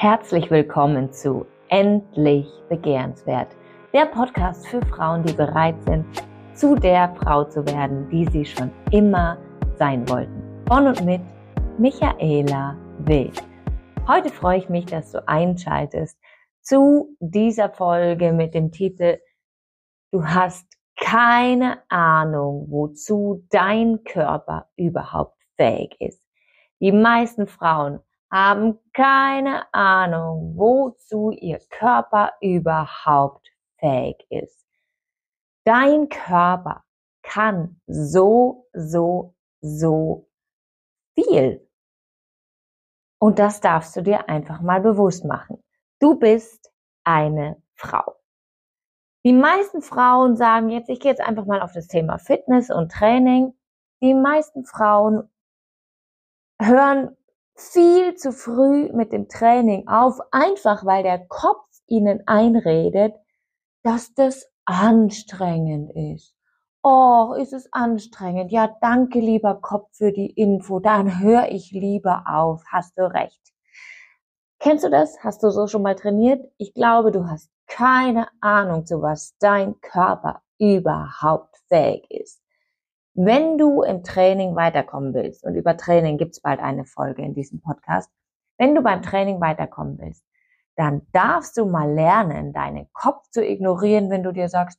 Herzlich willkommen zu Endlich Begehrenswert, der Podcast für Frauen, die bereit sind, zu der Frau zu werden, die sie schon immer sein wollten. Von und mit Michaela W. Heute freue ich mich, dass du einschaltest zu dieser Folge mit dem Titel Du hast keine Ahnung, wozu dein Körper überhaupt fähig ist. Die meisten Frauen haben keine Ahnung, wozu ihr Körper überhaupt fähig ist. Dein Körper kann so, so, so viel. Und das darfst du dir einfach mal bewusst machen. Du bist eine Frau. Die meisten Frauen sagen jetzt, ich gehe jetzt einfach mal auf das Thema Fitness und Training. Die meisten Frauen hören viel zu früh mit dem Training auf, einfach weil der Kopf ihnen einredet, dass das anstrengend ist. Oh, ist es anstrengend. Ja, danke, lieber Kopf, für die Info. Dann höre ich lieber auf. Hast du recht. Kennst du das? Hast du so schon mal trainiert? Ich glaube, du hast keine Ahnung, zu was dein Körper überhaupt fähig ist. Wenn du im Training weiterkommen willst, und über Training gibt's bald eine Folge in diesem Podcast, wenn du beim Training weiterkommen willst, dann darfst du mal lernen, deinen Kopf zu ignorieren, wenn du dir sagst,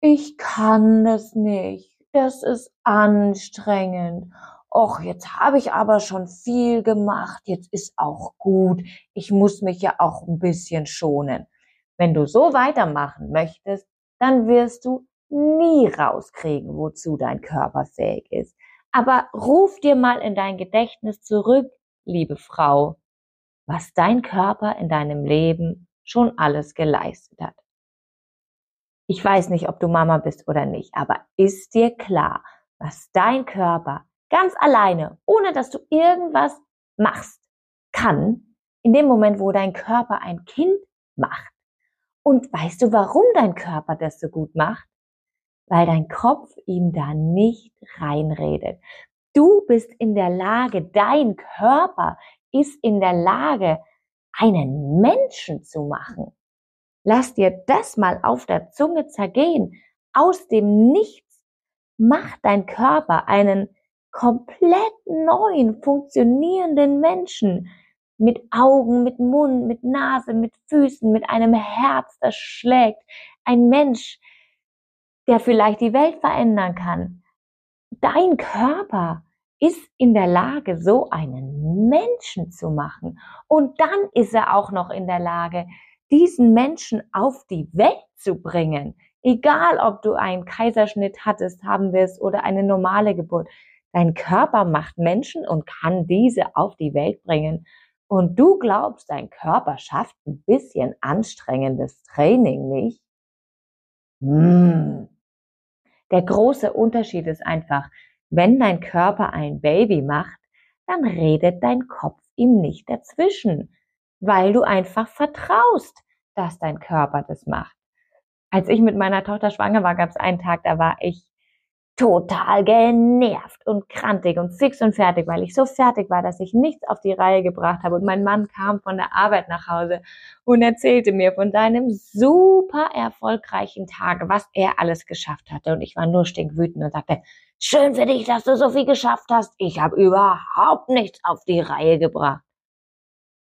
ich kann das nicht, das ist anstrengend. Och, jetzt habe ich aber schon viel gemacht, jetzt ist auch gut, ich muss mich ja auch ein bisschen schonen. Wenn du so weitermachen möchtest, dann wirst du nie rauskriegen, wozu dein Körper fähig ist. Aber ruf dir mal in dein Gedächtnis zurück, liebe Frau, was dein Körper in deinem Leben schon alles geleistet hat. Ich weiß nicht, ob du Mama bist oder nicht, aber ist dir klar, was dein Körper ganz alleine, ohne dass du irgendwas machst, kann, in dem Moment, wo dein Körper ein Kind macht. Und weißt du, warum dein Körper das so gut macht? Weil dein Kopf ihm da nicht reinredet. Du bist in der Lage, dein Körper ist in der Lage, einen Menschen zu machen. Lass dir das mal auf der Zunge zergehen. Aus dem Nichts macht dein Körper einen komplett neuen, funktionierenden Menschen mit Augen, mit Mund, mit Nase, mit Füßen, mit einem Herz, das schlägt. Ein Mensch, der vielleicht die Welt verändern kann. Dein Körper ist in der Lage, so einen Menschen zu machen. Und dann ist er auch noch in der Lage, diesen Menschen auf die Welt zu bringen. Egal, ob du einen Kaiserschnitt hattest, haben wirst oder eine normale Geburt. Dein Körper macht Menschen und kann diese auf die Welt bringen. Und du glaubst, dein Körper schafft ein bisschen anstrengendes Training nicht? Hm. Der große Unterschied ist einfach, wenn dein Körper ein Baby macht, dann redet dein Kopf ihm nicht dazwischen, weil du einfach vertraust, dass dein Körper das macht. Als ich mit meiner Tochter schwanger war, gab es einen Tag, da war ich total genervt und krantig und fix und fertig, weil ich so fertig war, dass ich nichts auf die Reihe gebracht habe. Und mein Mann kam von der Arbeit nach Hause und erzählte mir von seinem super erfolgreichen Tag, was er alles geschafft hatte. Und ich war nur stinkwütend und sagte, schön für dich, dass du so viel geschafft hast. Ich habe überhaupt nichts auf die Reihe gebracht.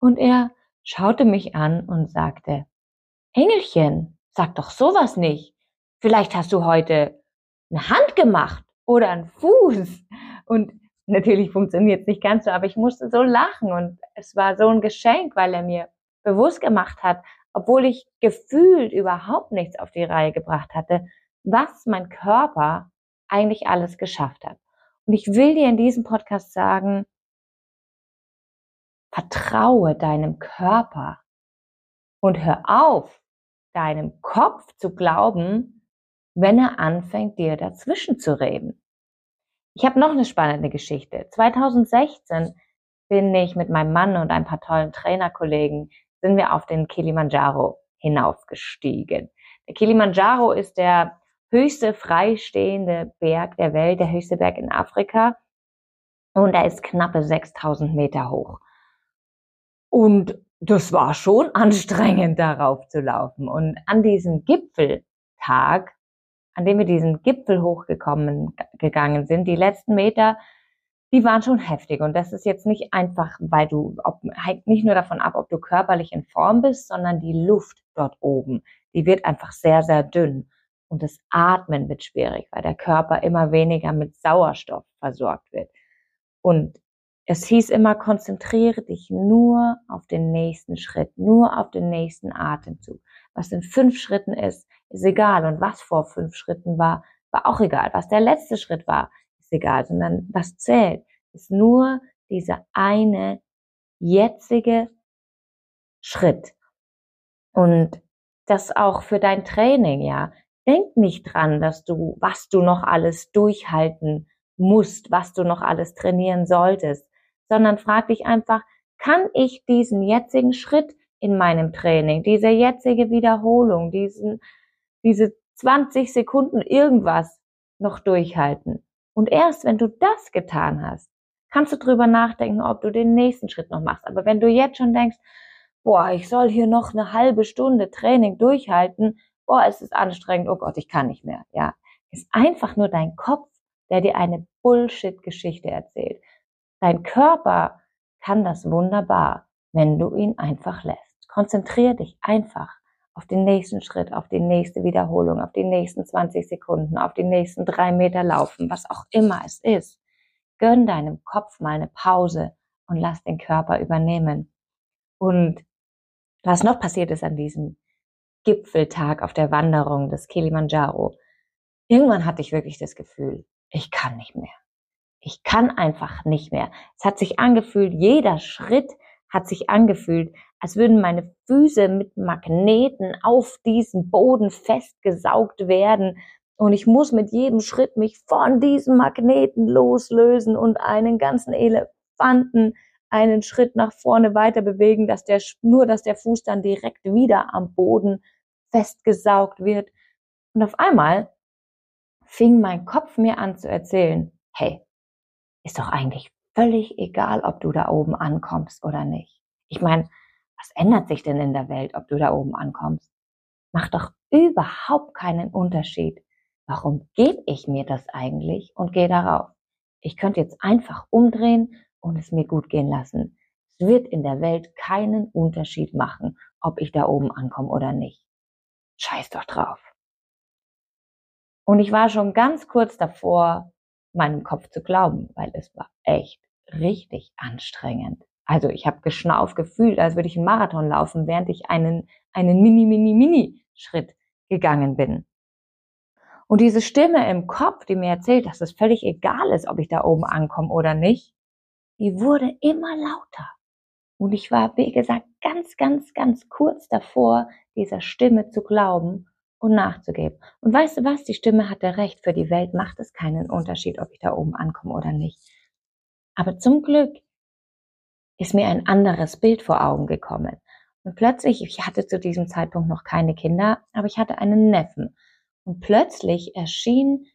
Und er schaute mich an und sagte, Engelchen, sag doch sowas nicht. Vielleicht hast du heute eine Hand gemacht oder ein Fuß. Und natürlich funktioniert es nicht ganz so, aber ich musste so lachen und es war so ein Geschenk, weil er mir bewusst gemacht hat, obwohl ich gefühlt überhaupt nichts auf die Reihe gebracht hatte, was mein Körper eigentlich alles geschafft hat. Und ich will dir in diesem Podcast sagen, vertraue deinem Körper und hör auf, deinem Kopf zu glauben, wenn er anfängt, dir dazwischen zu reden. Ich habe noch eine spannende Geschichte. 2016 bin ich mit meinem Mann und ein paar tollen Trainerkollegen sind wir auf den Kilimanjaro hinaufgestiegen. Der Kilimanjaro ist der höchste freistehende Berg der Welt, der höchste Berg in Afrika. Und er ist knappe 6000 Meter hoch. Und das war schon anstrengend, darauf zu laufen. Und an diesem Gipfeltag, an dem wir diesen Gipfel hochgekommen gegangen sind, die letzten Meter, die waren schon heftig. Und das ist jetzt nicht einfach, weil du, ob, nicht nur davon ab, ob du körperlich in Form bist, sondern die Luft dort oben, die wird einfach sehr, sehr dünn. Und das Atmen wird schwierig, weil der Körper immer weniger mit Sauerstoff versorgt wird. Und es hieß immer, konzentriere dich nur auf den nächsten Schritt, nur auf den nächsten Atemzug. Was in fünf Schritten ist, ist egal. Und was vor fünf Schritten war, war auch egal. Was der letzte Schritt war, ist egal. Sondern was zählt, ist nur dieser eine jetzige Schritt. Und das auch für dein Training, ja. Denk nicht dran, dass du, was du noch alles durchhalten musst, was du noch alles trainieren solltest sondern frag dich einfach, kann ich diesen jetzigen Schritt in meinem Training, diese jetzige Wiederholung, diesen, diese 20 Sekunden irgendwas noch durchhalten? Und erst wenn du das getan hast, kannst du drüber nachdenken, ob du den nächsten Schritt noch machst. Aber wenn du jetzt schon denkst, boah, ich soll hier noch eine halbe Stunde Training durchhalten, boah, es ist anstrengend, oh Gott, ich kann nicht mehr, ja. Ist einfach nur dein Kopf, der dir eine Bullshit-Geschichte erzählt. Dein Körper kann das wunderbar, wenn du ihn einfach lässt. Konzentrier dich einfach auf den nächsten Schritt, auf die nächste Wiederholung, auf die nächsten 20 Sekunden, auf die nächsten drei Meter laufen, was auch immer es ist. Gönn deinem Kopf mal eine Pause und lass den Körper übernehmen. Und was noch passiert ist an diesem Gipfeltag auf der Wanderung des Kilimanjaro, irgendwann hatte ich wirklich das Gefühl, ich kann nicht mehr. Ich kann einfach nicht mehr. Es hat sich angefühlt, jeder Schritt hat sich angefühlt, als würden meine Füße mit Magneten auf diesem Boden festgesaugt werden. Und ich muss mit jedem Schritt mich von diesem Magneten loslösen und einen ganzen Elefanten einen Schritt nach vorne weiter bewegen, dass der, nur dass der Fuß dann direkt wieder am Boden festgesaugt wird. Und auf einmal fing mein Kopf mir an zu erzählen, hey, ist doch eigentlich völlig egal, ob du da oben ankommst oder nicht. Ich meine, was ändert sich denn in der Welt, ob du da oben ankommst? Macht doch überhaupt keinen Unterschied. Warum gebe ich mir das eigentlich und gehe darauf? Ich könnte jetzt einfach umdrehen und es mir gut gehen lassen. Es wird in der Welt keinen Unterschied machen, ob ich da oben ankomme oder nicht. Scheiß doch drauf. Und ich war schon ganz kurz davor, meinem Kopf zu glauben, weil es war echt richtig anstrengend. Also ich habe geschnauft gefühlt, als würde ich einen Marathon laufen, während ich einen, einen mini, mini, mini Schritt gegangen bin. Und diese Stimme im Kopf, die mir erzählt, dass es völlig egal ist, ob ich da oben ankomme oder nicht, die wurde immer lauter. Und ich war, wie gesagt, ganz, ganz, ganz kurz davor, dieser Stimme zu glauben und nachzugeben. Und weißt du was? Die Stimme hatte recht. Für die Welt macht es keinen Unterschied, ob ich da oben ankomme oder nicht. Aber zum Glück ist mir ein anderes Bild vor Augen gekommen. Und plötzlich, ich hatte zu diesem Zeitpunkt noch keine Kinder, aber ich hatte einen Neffen. Und plötzlich erschien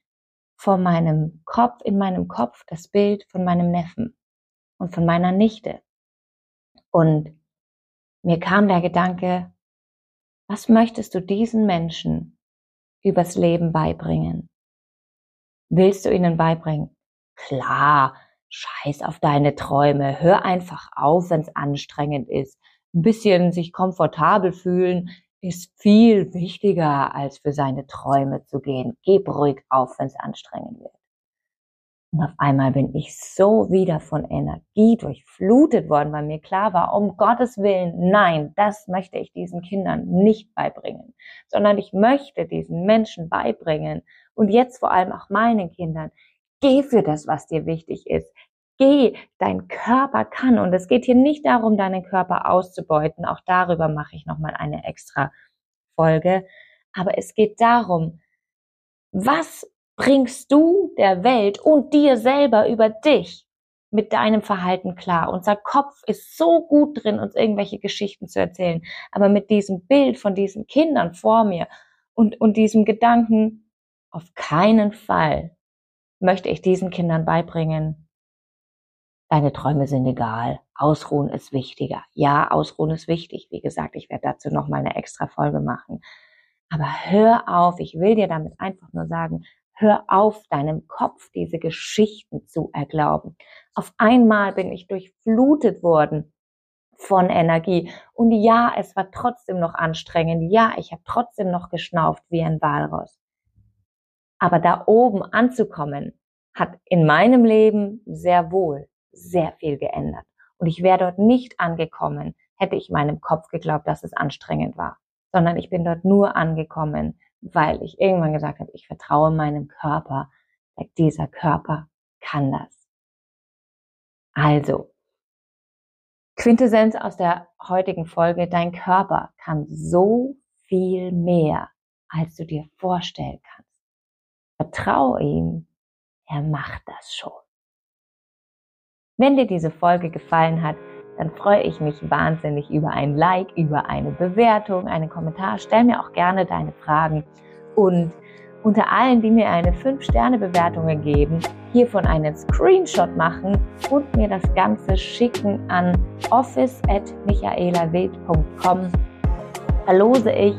vor meinem Kopf, in meinem Kopf das Bild von meinem Neffen und von meiner Nichte. Und mir kam der Gedanke, was möchtest du diesen Menschen übers Leben beibringen? Willst du ihnen beibringen? Klar, scheiß auf deine Träume, hör einfach auf, wenn es anstrengend ist. Ein bisschen sich komfortabel fühlen ist viel wichtiger, als für seine Träume zu gehen. Gib ruhig auf, wenn es anstrengend wird. Und auf einmal bin ich so wieder von Energie durchflutet worden, weil mir klar war, um Gottes Willen, nein, das möchte ich diesen Kindern nicht beibringen, sondern ich möchte diesen Menschen beibringen und jetzt vor allem auch meinen Kindern, geh für das, was dir wichtig ist. Geh, dein Körper kann. Und es geht hier nicht darum, deinen Körper auszubeuten. Auch darüber mache ich nochmal eine extra Folge. Aber es geht darum, was bringst du der Welt und dir selber über dich mit deinem Verhalten klar. Unser Kopf ist so gut drin, uns irgendwelche Geschichten zu erzählen. Aber mit diesem Bild von diesen Kindern vor mir und, und diesem Gedanken, auf keinen Fall möchte ich diesen Kindern beibringen, deine Träume sind egal, Ausruhen ist wichtiger. Ja, Ausruhen ist wichtig. Wie gesagt, ich werde dazu noch mal eine extra Folge machen. Aber hör auf, ich will dir damit einfach nur sagen, hör auf, deinem Kopf diese Geschichten zu erglauben. Auf einmal bin ich durchflutet worden von Energie. Und ja, es war trotzdem noch anstrengend. Ja, ich habe trotzdem noch geschnauft wie ein Walross. Aber da oben anzukommen, hat in meinem Leben sehr wohl sehr viel geändert. Und ich wäre dort nicht angekommen, hätte ich meinem Kopf geglaubt, dass es anstrengend war, sondern ich bin dort nur angekommen, weil ich irgendwann gesagt habe, ich vertraue meinem Körper. Dieser Körper kann das. Also, Quintessenz aus der heutigen Folge, dein Körper kann so viel mehr, als du dir vorstellen kannst. Vertraue ihm, er macht das schon. Wenn dir diese Folge gefallen hat, dann freue ich mich wahnsinnig über ein Like, über eine Bewertung, einen Kommentar. Stell mir auch gerne deine Fragen und unter allen, die mir eine 5-Sterne-Bewertung geben, hiervon einen Screenshot machen und mir das Ganze schicken an office.michaelawild.com verlose ich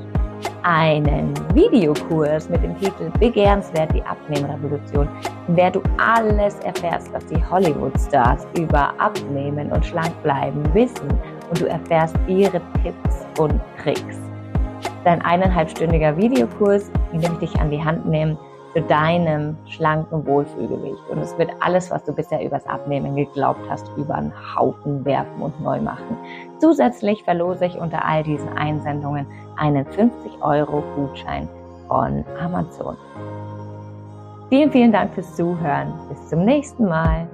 einen Videokurs mit dem Titel Begehrenswert die Abnehmrevolution, in der du alles erfährst, was die Hollywood-Stars über Abnehmen und Schlankbleiben wissen. Und du erfährst ihre Tipps und Tricks. Dein eineinhalbstündiger Videokurs, in dem ich dich an die Hand nehme zu deinem schlanken Wohlfühlgewicht. Und es wird alles, was du bisher übers Abnehmen geglaubt hast, über einen Haufen werfen und neu machen. Zusätzlich verlose ich unter all diesen Einsendungen einen 50 Euro Gutschein von Amazon. Vielen, vielen Dank fürs Zuhören. Bis zum nächsten Mal.